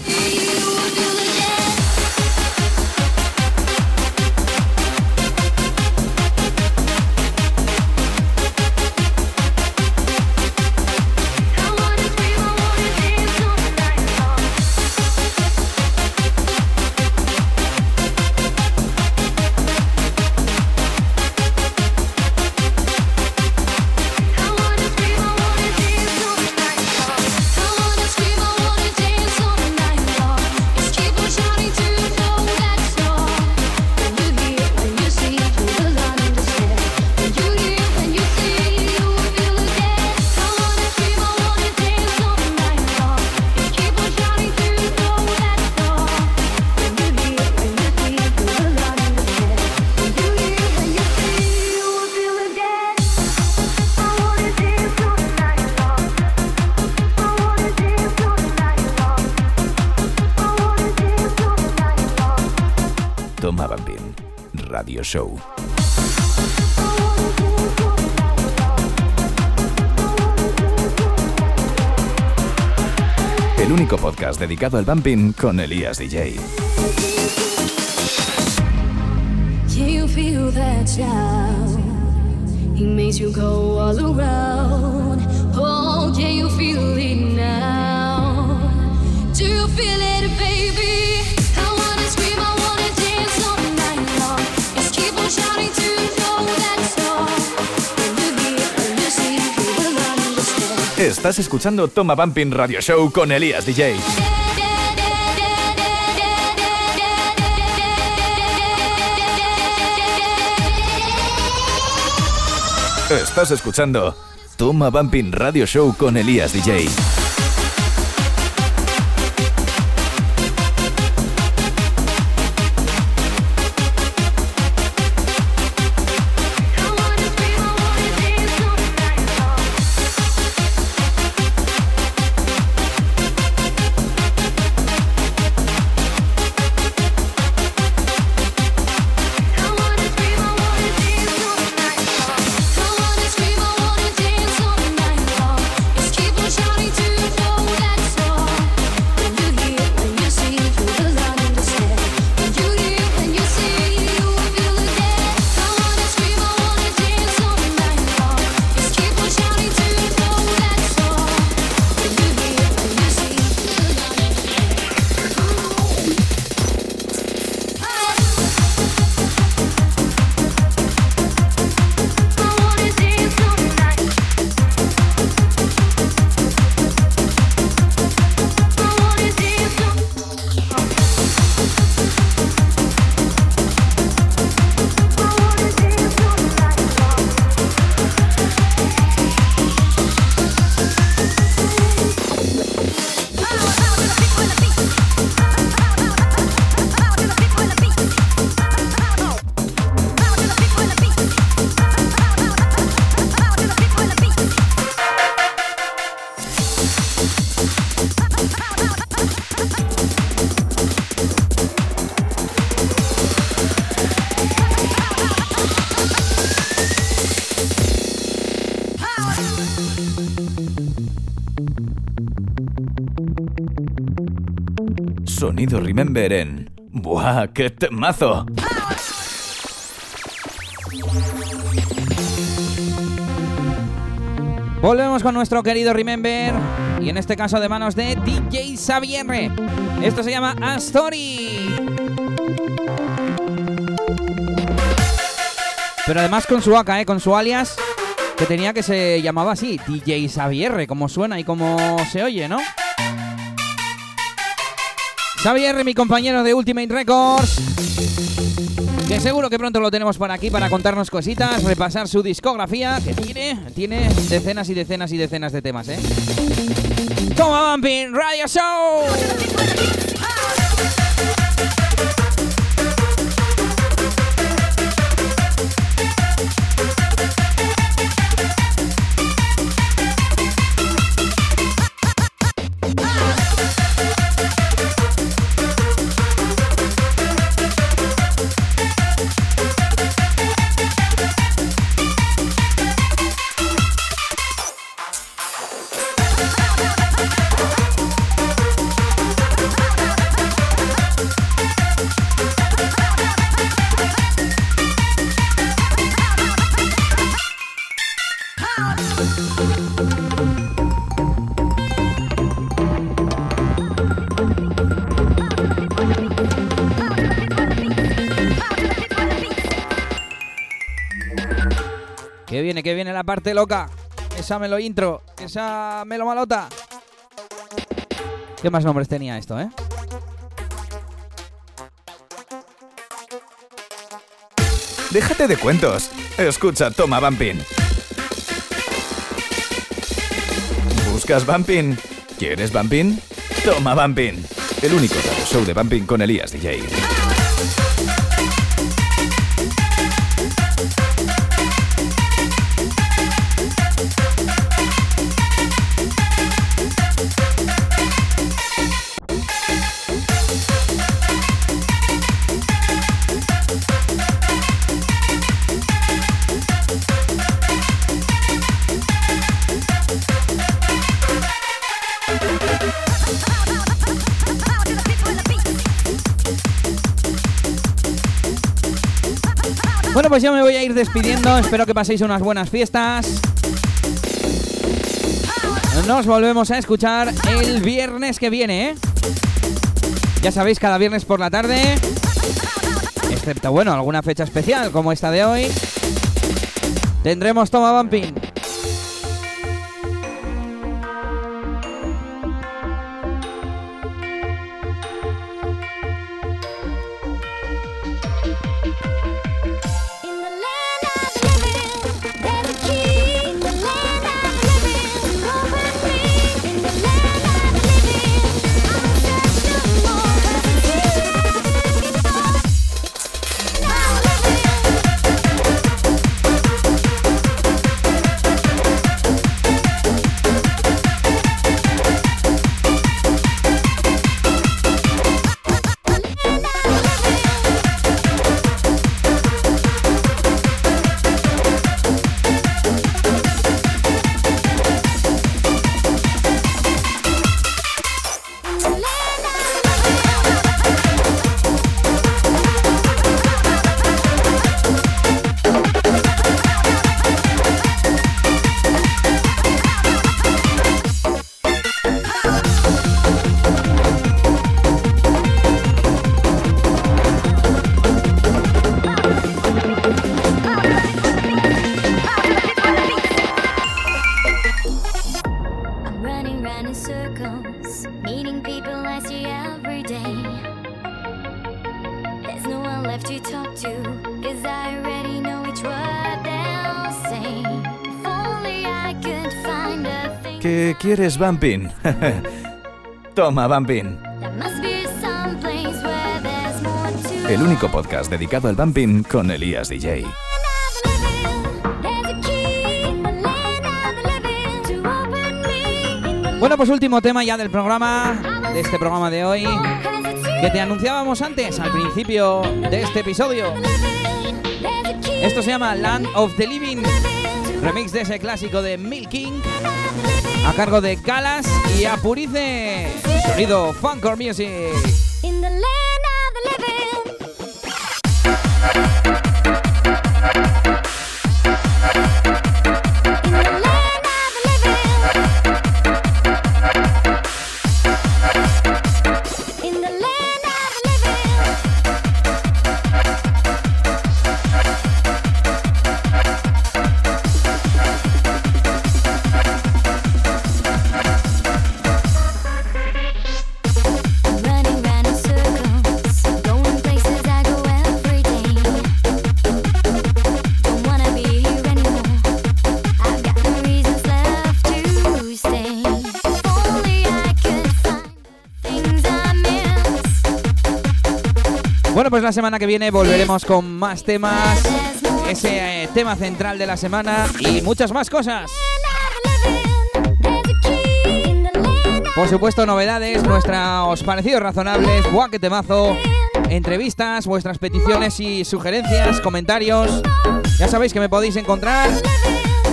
[SPEAKER 1] El único podcast dedicado al bumping con Elías DJ. Estás escuchando Toma Bumping Radio Show con Elías DJ. Estás escuchando Toma Bumping Radio Show con Elías DJ. Sonido Remember en... ¡Buah, qué temazo!
[SPEAKER 3] Volvemos con nuestro querido Remember. Y en este caso de manos de DJ Xavier. Esto se llama A Story. Pero además con su AK, ¿eh? con su alias, que tenía que se llamaba así, DJ Xavier, como suena y como se oye, ¿no? Xavier, mi compañero de Ultimate Records. Que seguro que pronto lo tenemos por aquí para contarnos cositas, repasar su discografía, que tiene, decenas y decenas y decenas de temas, ¿eh? Toma Bumping Radio Show. La parte loca. Esa melo intro, esa melo malota. ¿Qué más nombres tenía esto, eh?
[SPEAKER 1] Déjate de cuentos. Escucha Toma Bumping. ¿Buscas Bumping? ¿Quieres Bumping? Toma Bumping. El único show de Bumping con Elías DJ.
[SPEAKER 3] Pues ya me voy a ir despidiendo. Espero que paséis unas buenas fiestas. Nos volvemos a escuchar el viernes que viene, ¿eh? Ya sabéis, cada viernes por la tarde. Excepto, bueno, alguna fecha especial como esta de hoy. Tendremos Toma Bumping. ¿Quieres Bumping? *laughs* Toma Bumping. El único podcast dedicado al Bumping con Elías DJ. Bueno, pues último tema ya del programa, de este programa de hoy, que te anunciábamos antes, al principio de este episodio. Esto se llama Land of the Living, remix de ese clásico de Milking a cargo de Galas y Apurice. Sonido Funker Music. La semana que viene volveremos con más temas, ese eh, tema central de la semana y muchas más cosas. Por supuesto, novedades, nuestros parecidos razonables, buah, que temazo, entrevistas, vuestras peticiones y sugerencias, comentarios. Ya sabéis que me podéis encontrar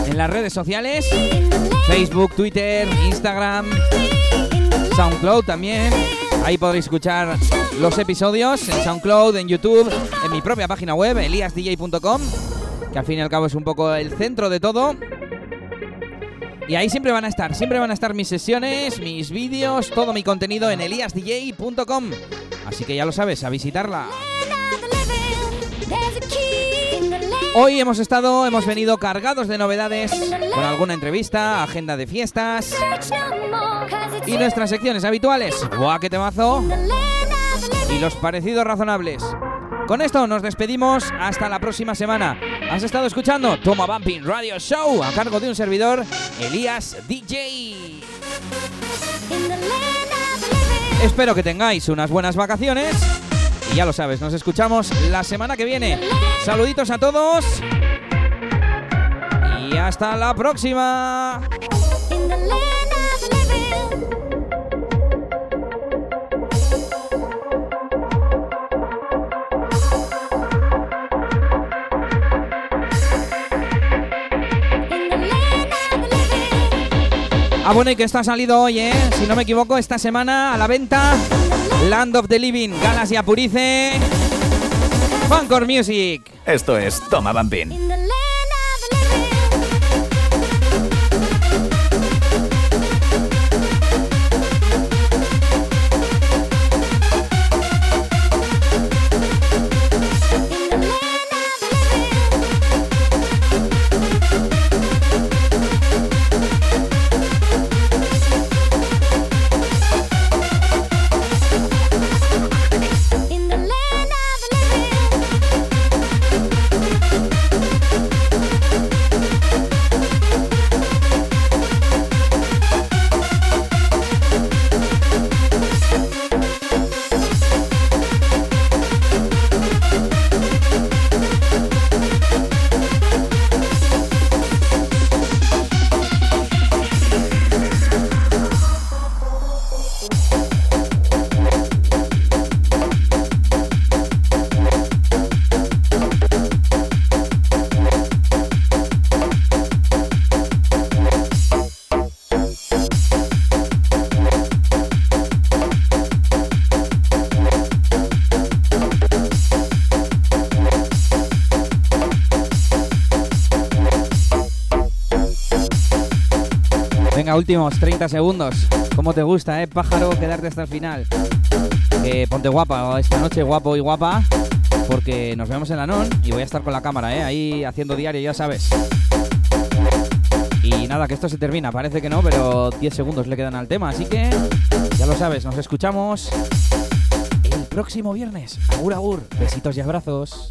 [SPEAKER 3] en las redes sociales, Facebook, Twitter, Instagram, SoundCloud también. Ahí podréis escuchar los episodios en SoundCloud, en YouTube, en mi propia página web, eliasdj.com, que al fin y al cabo es un poco el centro de todo. Y ahí siempre van a estar, siempre van a estar mis sesiones, mis vídeos, todo mi contenido en eliasdj.com. Así que ya lo sabes, a visitarla. Hoy hemos estado, hemos venido cargados de novedades, con alguna entrevista, agenda de fiestas y nuestras secciones habituales. ¡Buah, qué temazo! Y los parecidos razonables. Con esto nos despedimos hasta la próxima semana. Has estado escuchando Toma Bumping Radio Show a cargo de un servidor, Elías DJ. Espero que tengáis unas buenas vacaciones. Y ya lo sabes, nos escuchamos la semana que viene. Saluditos a todos. Y hasta la próxima. Ah, bueno, y que esto ha salido hoy, ¿eh? Si no me equivoco, esta semana a la venta Land of the Living, Galas y Apurice, Funcore Music.
[SPEAKER 1] Esto es Toma Bambín.
[SPEAKER 3] Últimos 30 segundos. ¿Cómo te gusta, eh, pájaro, quedarte hasta el final? ponte guapa esta noche, guapo y guapa, porque nos vemos en la NON y voy a estar con la cámara, eh, ahí haciendo diario, ya sabes. Y nada, que esto se termina, parece que no, pero 10 segundos le quedan al tema, así que ya lo sabes, nos escuchamos el próximo viernes. Agur, agur, besitos y abrazos.